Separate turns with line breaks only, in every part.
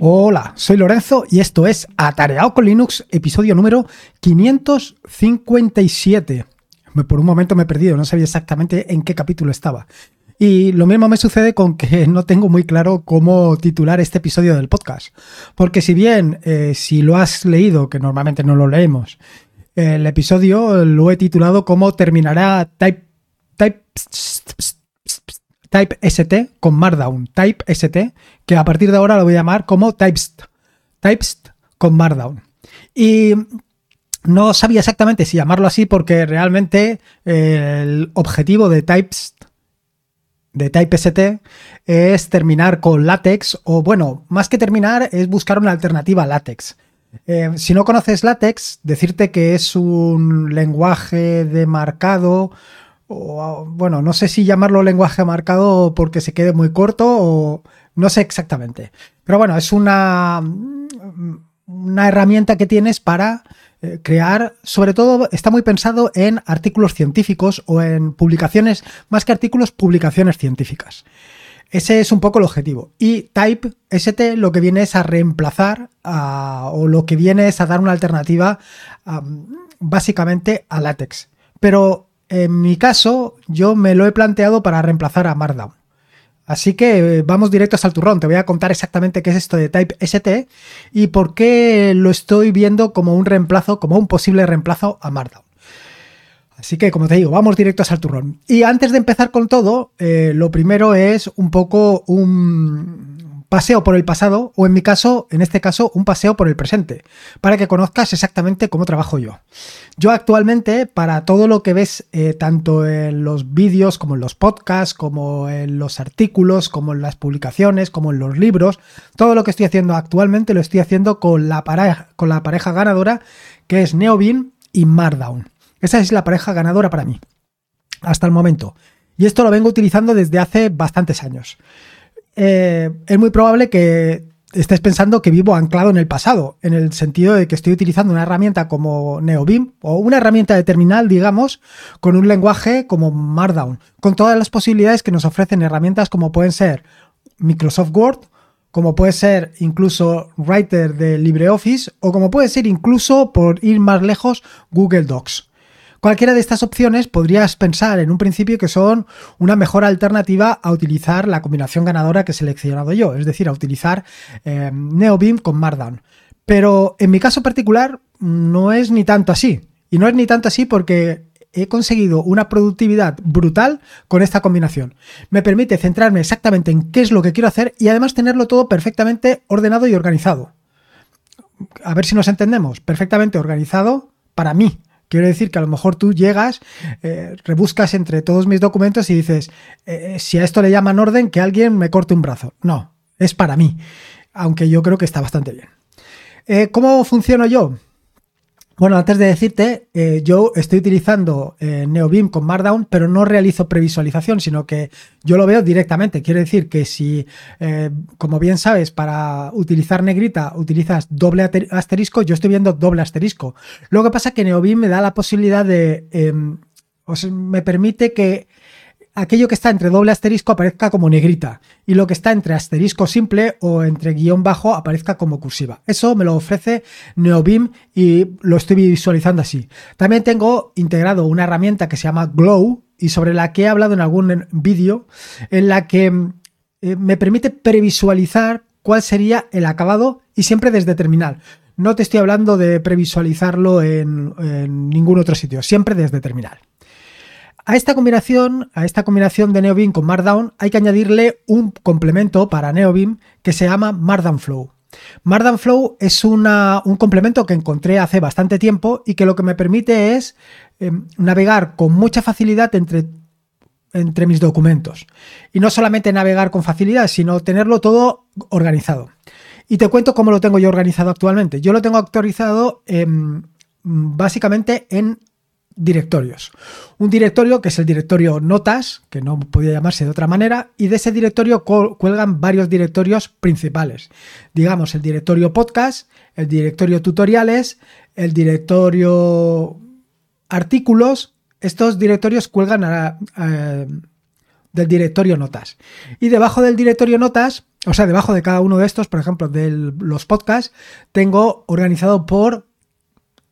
Hola, soy Lorenzo y esto es Atareado con Linux, episodio número 557. Por un momento me he perdido, no sabía exactamente en qué capítulo estaba. Y lo mismo me sucede con que no tengo muy claro cómo titular este episodio del podcast. Porque si bien, eh, si lo has leído, que normalmente no lo leemos, el episodio lo he titulado como terminará Type, type Type ST con Markdown, Type ST, que a partir de ahora lo voy a llamar como Typest, Typest con Markdown. Y no sabía exactamente si llamarlo así porque realmente eh, el objetivo de Typest de Type ST es terminar con látex o bueno, más que terminar es buscar una alternativa a látex. Eh, si no conoces látex, decirte que es un lenguaje de marcado o bueno, no sé si llamarlo lenguaje marcado porque se quede muy corto o no sé exactamente. Pero bueno, es una, una herramienta que tienes para eh, crear, sobre todo está muy pensado en artículos científicos o en publicaciones, más que artículos, publicaciones científicas. Ese es un poco el objetivo. Y Type ST lo que viene es a reemplazar o lo que viene es a dar una alternativa básicamente a látex. Pero en mi caso, yo me lo he planteado para reemplazar a Markdown. Así que eh, vamos directos al turrón. Te voy a contar exactamente qué es esto de Type ST y por qué lo estoy viendo como un reemplazo, como un posible reemplazo a Markdown. Así que, como te digo, vamos directos al turrón. Y antes de empezar con todo, eh, lo primero es un poco un, paseo por el pasado o en mi caso, en este caso, un paseo por el presente, para que conozcas exactamente cómo trabajo yo. Yo actualmente, para todo lo que ves, eh, tanto en los vídeos como en los podcasts, como en los artículos, como en las publicaciones, como en los libros, todo lo que estoy haciendo actualmente lo estoy haciendo con la pareja, con la pareja ganadora que es Neobin y Markdown. Esa es la pareja ganadora para mí, hasta el momento. Y esto lo vengo utilizando desde hace bastantes años. Eh, es muy probable que estés pensando que vivo anclado en el pasado, en el sentido de que estoy utilizando una herramienta como NeoBeam o una herramienta de terminal, digamos, con un lenguaje como Markdown, con todas las posibilidades que nos ofrecen herramientas como pueden ser Microsoft Word, como puede ser incluso Writer de LibreOffice o como puede ser incluso, por ir más lejos, Google Docs. Cualquiera de estas opciones podrías pensar en un principio que son una mejor alternativa a utilizar la combinación ganadora que he seleccionado yo, es decir, a utilizar eh, NeoBeam con Markdown. Pero en mi caso particular no es ni tanto así. Y no es ni tanto así porque he conseguido una productividad brutal con esta combinación. Me permite centrarme exactamente en qué es lo que quiero hacer y además tenerlo todo perfectamente ordenado y organizado. A ver si nos entendemos. Perfectamente organizado para mí, Quiero decir que a lo mejor tú llegas, eh, rebuscas entre todos mis documentos y dices, eh, eh, si a esto le llaman orden, que alguien me corte un brazo. No, es para mí, aunque yo creo que está bastante bien. ¿Cómo funciono yo? Bueno, antes de decirte, eh, yo estoy utilizando eh, NeoBeam con Markdown, pero no realizo previsualización, sino que yo lo veo directamente. Quiere decir que si, eh, como bien sabes, para utilizar negrita utilizas doble asterisco, yo estoy viendo doble asterisco. Lo que pasa es que NeoBeam me da la posibilidad de... Em, me permite que aquello que está entre doble asterisco aparezca como negrita y lo que está entre asterisco simple o entre guion bajo aparezca como cursiva. Eso me lo ofrece NeoBeam y lo estoy visualizando así. También tengo integrado una herramienta que se llama Glow y sobre la que he hablado en algún vídeo en la que eh, me permite previsualizar cuál sería el acabado y siempre desde terminal. No te estoy hablando de previsualizarlo en, en ningún otro sitio, siempre desde terminal. A esta combinación, a esta combinación de NeoBeam con Markdown, hay que añadirle un complemento para NeoBeam que se llama Markdown Flow. Markdown Flow es un complemento que encontré hace bastante tiempo y que lo que me permite es em, navegar con mucha facilidad entre, entre mis documentos. Y no solamente navegar con facilidad, sino tenerlo todo organizado. Y te cuento cómo lo tengo yo organizado actualmente. Yo lo tengo actualizado básicamente en directorios. Un directorio que es el directorio notas, que no podía llamarse de otra manera, y de ese directorio cuelgan varios directorios principales. Digamos, el directorio podcast, el directorio tutoriales, el directorio artículos. Estos directorios cuelgan a, del directorio notas. Y debajo del directorio notas, o sea, debajo de cada uno de estos, por ejemplo, de los podcasts, tengo organizado por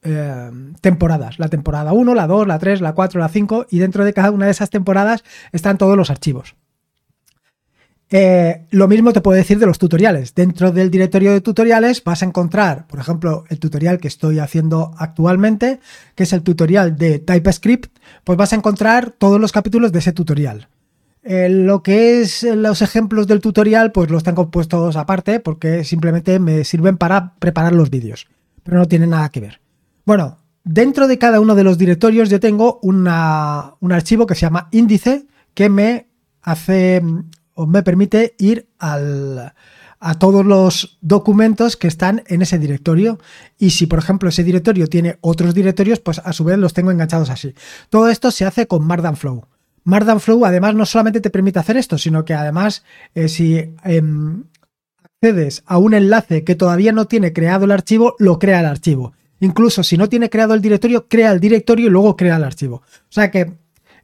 eh, temporadas. La temporada 1, la 2, la 3, la 4, la 5 y dentro de cada una de esas temporadas están todos los archivos. Eh, lo mismo te puedo decir de los tutoriales. Dentro del directorio de tutoriales vas a encontrar, por ejemplo, el tutorial que estoy haciendo actualmente, que es el tutorial de TypeScript, pues vas a encontrar todos los capítulos de ese tutorial. Eh, lo que es los ejemplos del tutorial, pues los tengo puestos aparte porque simplemente me sirven para preparar los vídeos, pero no tienen nada que ver. Bueno, dentro de cada uno de los directorios yo tengo un archivo que se llama índice que me hace o me permite ir al, a todos los documentos que están en ese directorio. Y si, por ejemplo, ese directorio tiene otros directorios, pues a su vez los tengo enganchados así. Todo esto se hace con Markdown Flow. Flow además no solamente te permite hacer esto, sino que además eh, si em, accedes a un enlace que todavía no tiene creado el archivo, lo crea el archivo. Incluso si no tiene creado el directorio, crea el directorio y luego crea el archivo. O sea que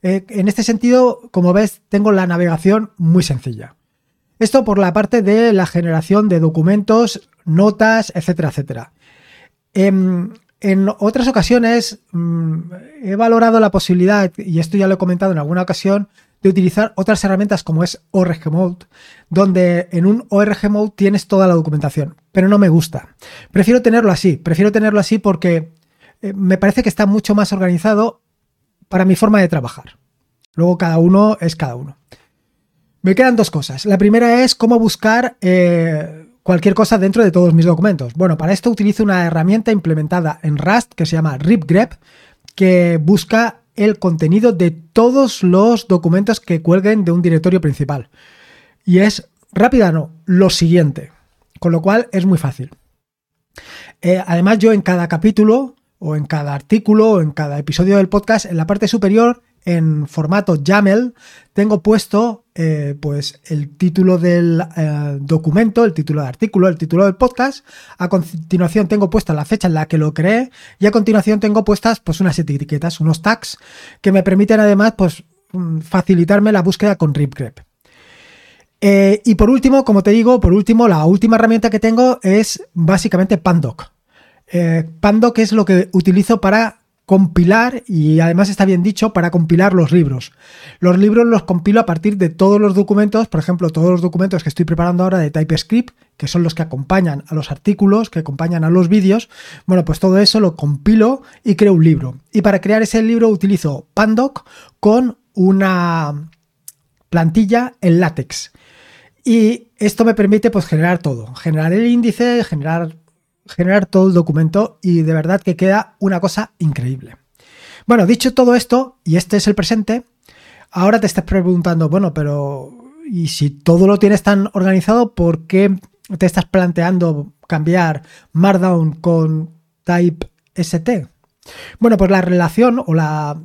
eh, en este sentido, como ves, tengo la navegación muy sencilla. Esto por la parte de la generación de documentos, notas, etcétera, etcétera. Em, en, otras ocasiones mm, he valorado la posibilidad, y esto ya lo he comentado en alguna ocasión, de utilizar otras herramientas como es ORG Mode, donde en un ORG Mode tienes toda la documentación, pero no me gusta. Prefiero tenerlo así, prefiero tenerlo así porque eh, me parece que está mucho más organizado para mi forma de trabajar. Luego cada uno es cada uno. Me quedan dos cosas. La primera es cómo buscar eh, cualquier cosa dentro de todos mis documentos. Bueno, para esto utilizo una herramienta implementada en Rust que se llama RipGrep, que busca el contenido de todos los documentos que cuelguen de un directorio principal. Y es rápida, no, lo siguiente. Con lo cual es muy fácil. Eh, además, yo en cada capítulo o en cada artículo o en cada episodio del podcast, en la parte superior, en formato YAML, tengo puesto eh, pues el título del eh, documento, el título del artículo, el título del podcast. A continuación tengo puesta la fecha en la que lo creé y a continuación tengo puestas pues unas etiquetas, unos tags que me permiten además pues mm, facilitarme la búsqueda con RipGrep. Eh, y por último, como te digo, por último, la última herramienta que tengo es básicamente Pandoc. Pandoc es lo que utilizo para compilar, y además está bien dicho, para compilar los libros. Los libros los compilo a partir de todos los documentos, por ejemplo, todos los documentos que estoy preparando ahora de TypeScript, que son los que acompañan a los artículos, que acompañan a los vídeos. Bueno, pues todo eso lo compilo y creo un libro. Y para crear ese libro utilizo Pandoc con una plantilla en látex. Y esto me permite pues generar todo, generar el índice, generar generar todo el documento y de verdad que queda una cosa increíble. Bueno, dicho todo esto, y este es el presente, ahora te estás preguntando, bueno, pero ¿y si todo lo tienes tan organizado, por qué te estás planteando cambiar Markdown con Type ST? Bueno, pues la relación o la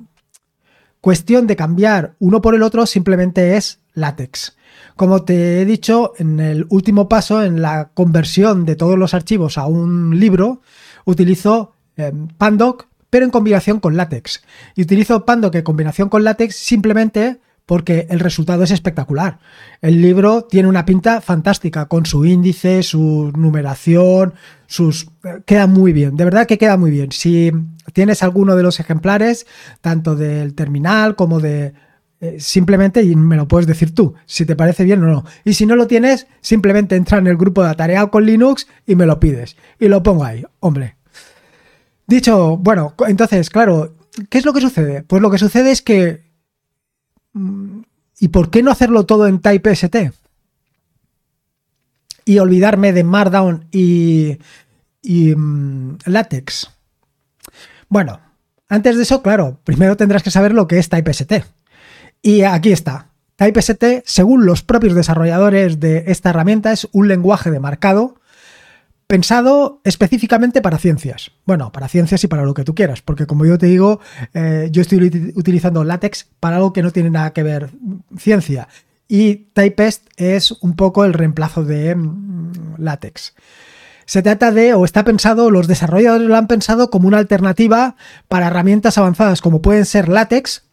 cuestión de cambiar uno por el otro simplemente es látex. Como te he dicho, en el último paso, en la conversión de todos los archivos a un libro, utilizo eh, Pandoc, pero en combinación con látex. Y utilizo Pandoc en combinación con látex simplemente porque el resultado es espectacular. El libro tiene una pinta fantástica, con su índice, su numeración, sus... Eh, queda muy bien, de verdad que queda muy bien. Si tienes alguno de los ejemplares, tanto del terminal como de eh, simplemente, y me lo puedes decir tú, si te parece bien o no. Y si no lo tienes, simplemente entra en el grupo de Atareado con Linux y me lo pides. Y lo pongo ahí, hombre. Dicho, bueno, entonces, claro, ¿qué es lo que sucede? Pues lo que sucede es que... Mm, ¿Y por qué no hacerlo todo en TypeST? Y olvidarme de Markdown y, y mm, LaTeX. Bueno, antes de eso, claro, primero tendrás que saber lo que es TypeST. Y aquí está. TypeST, según los propios desarrolladores de esta herramienta, es un lenguaje de marcado pensado específicamente para ciencias. Bueno, para ciencias y para lo que tú quieras, porque como yo te digo, eh, yo estoy utilizando LaTeX para algo que no tiene nada que ver ciencia. Y Typest es un poco el reemplazo de mm, LaTeX. Se trata de, o está pensado, los desarrolladores lo han pensado como una alternativa para herramientas avanzadas como pueden ser LaTeX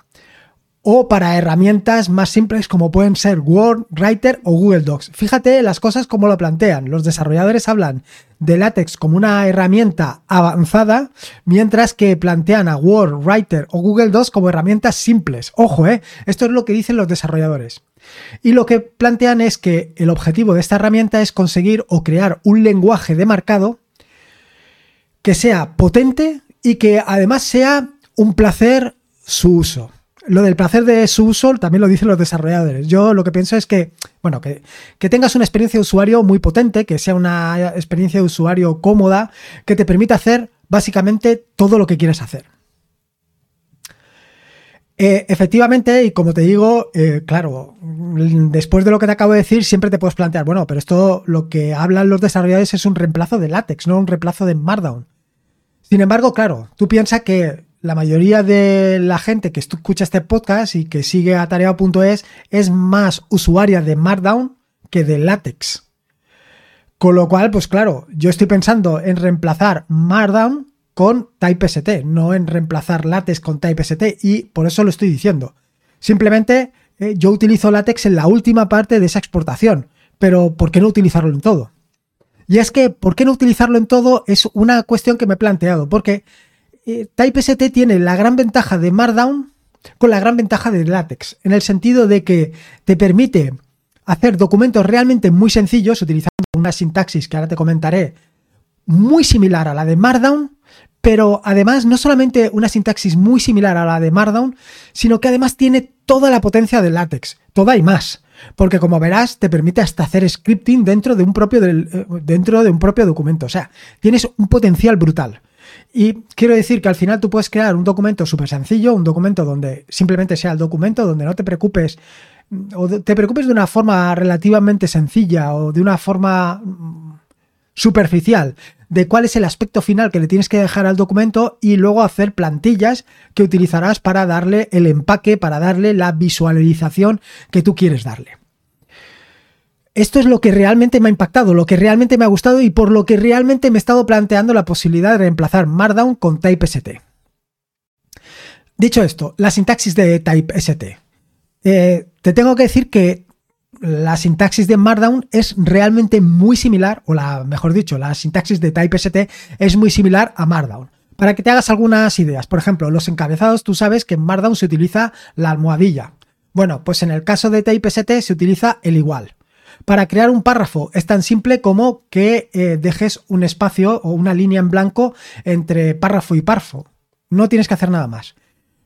o para herramientas más simples como pueden ser Word, Writer o Google Docs. Fíjate las cosas como lo plantean. Los desarrolladores hablan de LaTeX como una herramienta avanzada, mientras que plantean a Word, Writer o Google Docs como herramientas simples. Ojo, ¿eh? Esto es lo que dicen los desarrolladores. Y lo que plantean es que el objetivo de esta herramienta es conseguir o crear un lenguaje de marcado que sea potente y que además sea un placer su uso lo del placer de su uso también lo dicen los desarrolladores. Yo lo que pienso es que, bueno, que, tengas una experiencia de usuario muy potente, que sea una experiencia de usuario cómoda, que te permita hacer básicamente todo lo que quieres hacer. Eh, efectivamente, y como te digo, eh, claro, después de lo que te acabo de decir, siempre te puedes plantear, bueno, pero esto lo que hablan los desarrolladores es un reemplazo de látex, no un reemplazo de Markdown. Sin embargo, claro, tú piensas que la mayoría de la gente que escucha este podcast y que sigue atareado.es es más usuaria de Markdown que de Latex. Con lo cual, pues claro, yo estoy pensando en reemplazar Markdown con TypeST, no en reemplazar Latex con TypeST y por eso lo estoy diciendo. Simplemente eh, yo utilizo Latex en la última parte de esa exportación, pero ¿por qué no utilizarlo en todo? Y es que, ¿por qué no utilizarlo en todo? Es una cuestión que me he planteado, porque eh, TypeST tiene la gran ventaja de Markdown con la gran ventaja de LaTeX, en el sentido de que te permite hacer documentos realmente muy sencillos utilizando una sintaxis que ahora te comentaré muy similar a la de Markdown, pero además no solamente una sintaxis muy similar a la de Markdown, sino que además tiene toda la potencia de LaTeX, toda y más. Porque como verás, te permite hasta hacer scripting dentro de un propio, eh, dentro de un propio documento. O sea, tienes un potencial brutal. Y quiero decir que al final tú puedes crear un documento súper sencillo, un documento donde simplemente sea el documento, donde no te preocupes o te preocupes de una forma relativamente sencilla o de una forma mm, superficial de cuál es el aspecto final que le tienes que dejar al documento y luego hacer plantillas que utilizarás para darle el empaque, para darle la visualización que tú quieres darle esto es lo que realmente me ha impactado, lo que realmente me ha gustado y por lo que realmente me he estado planteando la posibilidad de reemplazar Markdown con TypeST. Dicho esto, la sintaxis de TypeST. Eh, te tengo que decir que la sintaxis de Markdown es realmente muy similar, o la, mejor dicho, la sintaxis de TypeST es muy similar a Markdown. Para que te hagas algunas ideas, por ejemplo, los encabezados, tú sabes que en Markdown se utiliza la almohadilla. Bueno, pues en el caso de TypeST se utiliza el igual. Para crear un párrafo es tan simple como que eh, dejes un espacio o una línea en blanco entre párrafo y párrafo. No tienes que hacer nada más.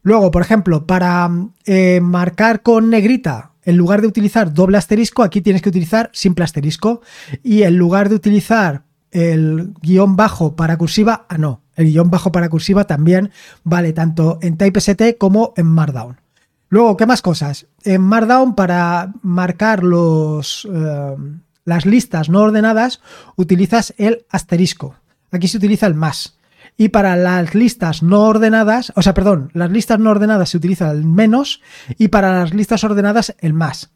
Luego, por ejemplo, para eh, marcar con negrita, en lugar de utilizar doble asterisco, aquí tienes que utilizar simple asterisco. Y en lugar de utilizar el guion bajo para cursiva, ah, no, el guion bajo para cursiva también vale tanto en TypeST como en Markdown. Luego, ¿qué más cosas? En Markdown, para marcar los, eh, las listas no ordenadas, utilizas el asterisco. Aquí se utiliza el más. Y para las listas no ordenadas, o sea, perdón, las listas no ordenadas se utiliza el menos y para las listas ordenadas el más.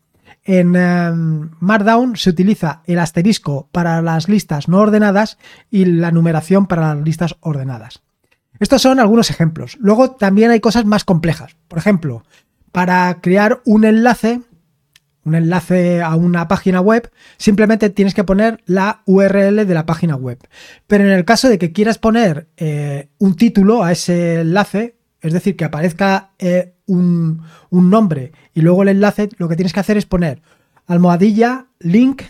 En eh, Markdown se utiliza el asterisco para las listas no ordenadas y la numeración para las listas ordenadas. Estos son algunos ejemplos. Luego también hay cosas más complejas. Por ejemplo, para crear un enlace, un enlace a una página web, simplemente tienes que poner la URL de la página web. Pero en el caso de que quieras poner eh, un título a ese enlace, es decir, que aparezca eh, un, un nombre y luego el enlace, lo que tienes que hacer es poner almohadilla, link,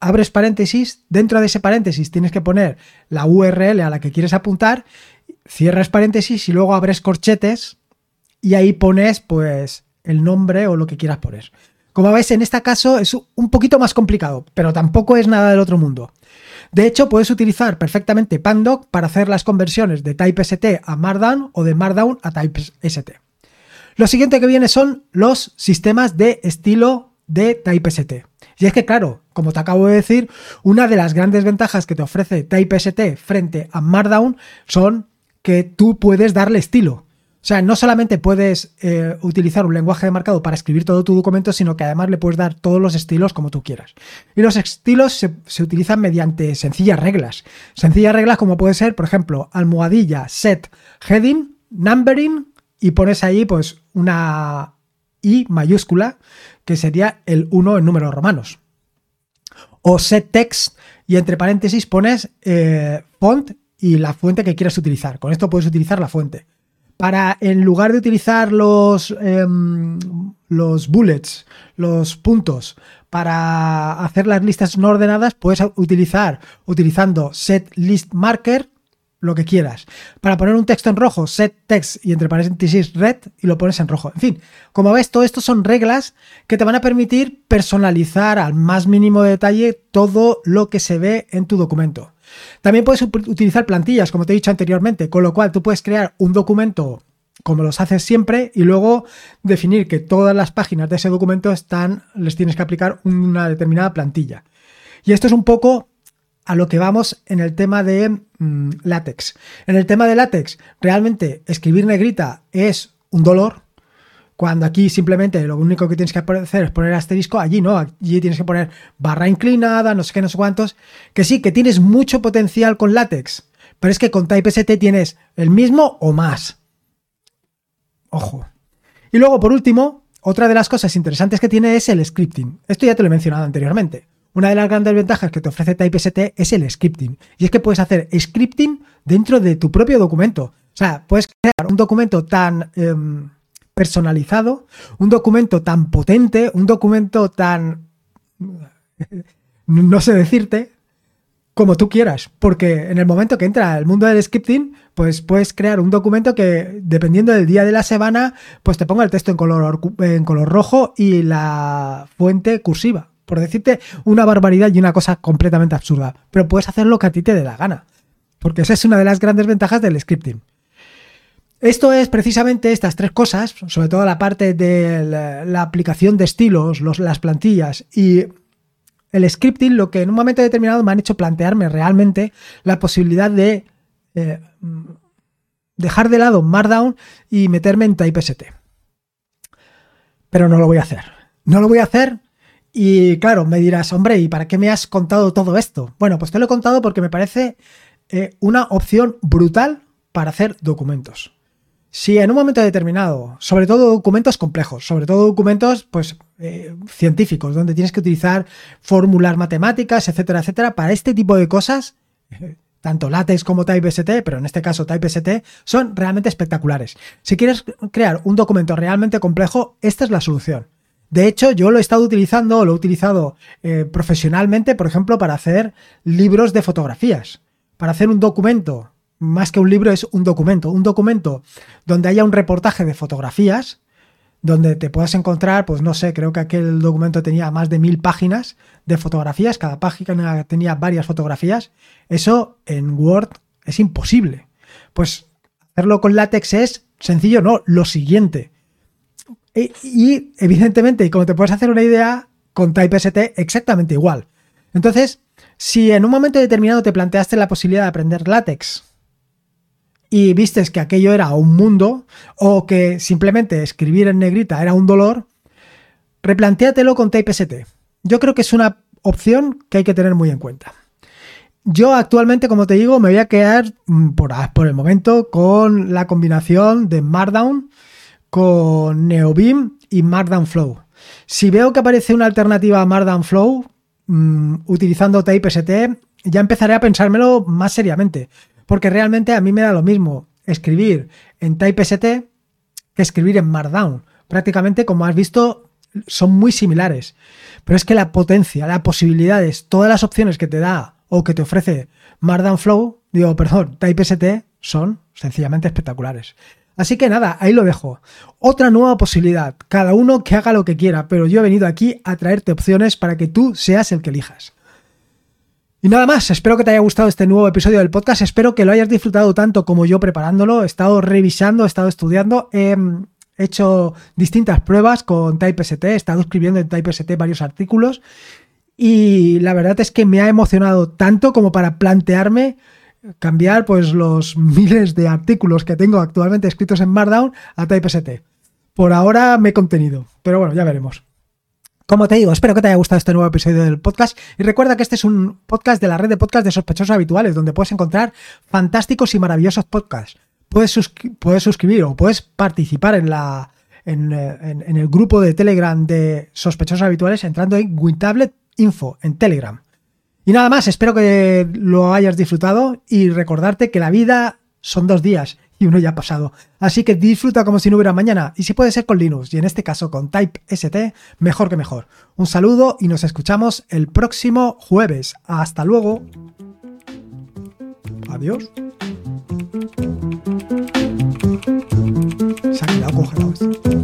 abres paréntesis, dentro de ese paréntesis tienes que poner la URL a la que quieres apuntar, cierras paréntesis y luego abres corchetes y ahí pones pues el nombre o lo que quieras poner. Como ves, en este caso es un poquito más complicado, pero tampoco es nada del otro mundo. De hecho, puedes utilizar perfectamente Pandoc para hacer las conversiones de TypeST a Markdown o de Markdown a TypeST. Lo siguiente que viene son los sistemas de estilo de TypeST. Y es que, claro, como te acabo de decir, una de las grandes ventajas que te ofrece TypeST frente a Markdown son que tú puedes darle estilo. O sea, no solamente puedes eh, utilizar un lenguaje de marcado para escribir todo tu documento, sino que además le puedes dar todos los estilos como tú quieras. Y los estilos se, utilizan mediante sencillas reglas. Sencillas reglas como puede ser, por ejemplo, almohadilla, set, heading, numbering y pones ahí pues una I mayúscula, que sería el 1 en números romanos. O set text y entre paréntesis pones eh, font y la fuente que quieras utilizar. Con esto puedes utilizar la fuente. Para, en lugar de utilizar los, em, los bullets, los puntos, para hacer las listas no ordenadas, puedes utilizar, utilizando set list marker, lo que quieras. Para poner un texto en rojo, set text y entre paréntesis red y lo pones en rojo. En fin, como ves, todo esto son reglas que te van a permitir personalizar al más mínimo detalle todo lo que se ve en tu documento. También puedes utilizar plantillas, como te he dicho anteriormente, con lo cual tú puedes crear un documento como los haces siempre y luego definir que todas las páginas de ese documento están, les tienes que aplicar una determinada plantilla. Y esto es un poco a lo que vamos en el tema de mm, látex. En el tema de látex, realmente escribir negrita es un dolor, cuando aquí simplemente lo único que tienes que hacer es poner asterisco, allí no, allí tienes que poner barra inclinada, no sé qué, no sé cuántos. Que sí, que tienes mucho potencial con látex, pero es que con TypeST tienes el mismo o más. Ojo. Y luego, por último, otra de las cosas interesantes que tiene es el scripting. Esto ya te lo he mencionado anteriormente. Una de las grandes ventajas que te ofrece TypeST es el scripting. Y es que puedes hacer scripting dentro de tu propio documento. O sea, puedes crear un documento tan em, personalizado, un documento tan potente, un documento tan... no sé decirte, como tú quieras, porque en el momento que entra el mundo del scripting, pues puedes crear un documento que, dependiendo del día de la semana, pues te ponga el texto en color, en color rojo y la fuente cursiva. Por decirte una barbaridad y una cosa completamente absurda. Pero puedes hacer lo que a ti te dé la gana. Porque esa es una de las grandes ventajas del scripting. Esto es precisamente estas tres cosas, sobre todo la parte de la, aplicación de estilos, las plantillas y el scripting, lo que en un momento determinado me han hecho plantearme realmente la posibilidad de eh, dejar de lado Markdown y meterme en TypeST. Pero no lo voy a hacer. No lo voy a hacer y claro, me dirás, hombre, ¿y para qué me has contado todo esto? Bueno, pues te lo he contado porque me parece eh, una opción brutal para hacer documentos. Si en un momento determinado, sobre todo documentos complejos, sobre todo documentos pues eh, científicos, donde tienes que utilizar fórmulas matemáticas, etcétera, etcétera, para este tipo de cosas, tanto LaTeX como TypeST, pero en este caso TypeST, son realmente espectaculares. Si quieres crear un documento realmente complejo, esta es la solución. De hecho, yo lo he estado utilizando, lo he utilizado eh, profesionalmente, por ejemplo, para hacer libros de fotografías. Para hacer un documento más que un libro, es un documento. Un documento donde haya un reportaje de fotografías, donde te puedas encontrar, pues no sé, creo que aquel documento tenía más de mil páginas de fotografías, cada página tenía varias fotografías. Eso en Word es imposible. Pues hacerlo con látex es sencillo, no, lo siguiente. E, y, evidentemente, como te puedes hacer una idea, con TypeST exactamente igual. Entonces, si en un momento determinado te planteaste la posibilidad de aprender látex y vistes que aquello era un mundo o que simplemente escribir en negrita era un dolor, replantéatelo con TypeST. Yo creo que es una opción que hay que tener muy en cuenta. Yo actualmente, como te digo, me voy a quedar mm, por, por el momento con la combinación de Markdown con NeoBeam y Markdown Flow. Si veo que aparece una alternativa a Markdown Flow mm, utilizando TypeST, ya empezaré a pensármelo más seriamente. Porque realmente a mí me da lo mismo escribir en TypeST que escribir en Markdown. Prácticamente, como has visto, son muy similares. Pero es que la potencia, las posibilidades, todas las opciones que te da o que te ofrece Markdown Flow, digo, perdón, TypeST, son sencillamente espectaculares. Así que nada, ahí lo dejo. Otra nueva posibilidad, cada uno que haga lo que quiera, pero yo he venido aquí a traerte opciones para que tú seas el que elijas. Y nada más, espero que te haya gustado este nuevo episodio del podcast, espero que lo hayas disfrutado tanto como yo preparándolo, he estado revisando, he estado estudiando, he hecho distintas pruebas con TypeST, he estado escribiendo en TypeST varios artículos y la verdad es que me ha emocionado tanto como para plantearme cambiar pues los miles de artículos que tengo actualmente escritos en Markdown a TypeST. Por ahora me he contenido, pero bueno, ya veremos. Como te digo, espero que te haya gustado este nuevo episodio del podcast y recuerda que este es un podcast de la red de podcast de sospechosos habituales donde puedes encontrar fantásticos y maravillosos podcasts. Puedes, suscribir o puedes participar en la, en, el grupo de Telegram de sospechosos habituales entrando en WinTablet Info en Telegram. Y nada más, espero que lo hayas disfrutado y recordarte que la vida son dos días y uno ya ha pasado. Así que disfruta como si no hubiera mañana y si puede ser con Linux y en este caso con Type ST, mejor que mejor. Un saludo y nos escuchamos el próximo jueves. Hasta luego. Adiós. Se ha quedado congelado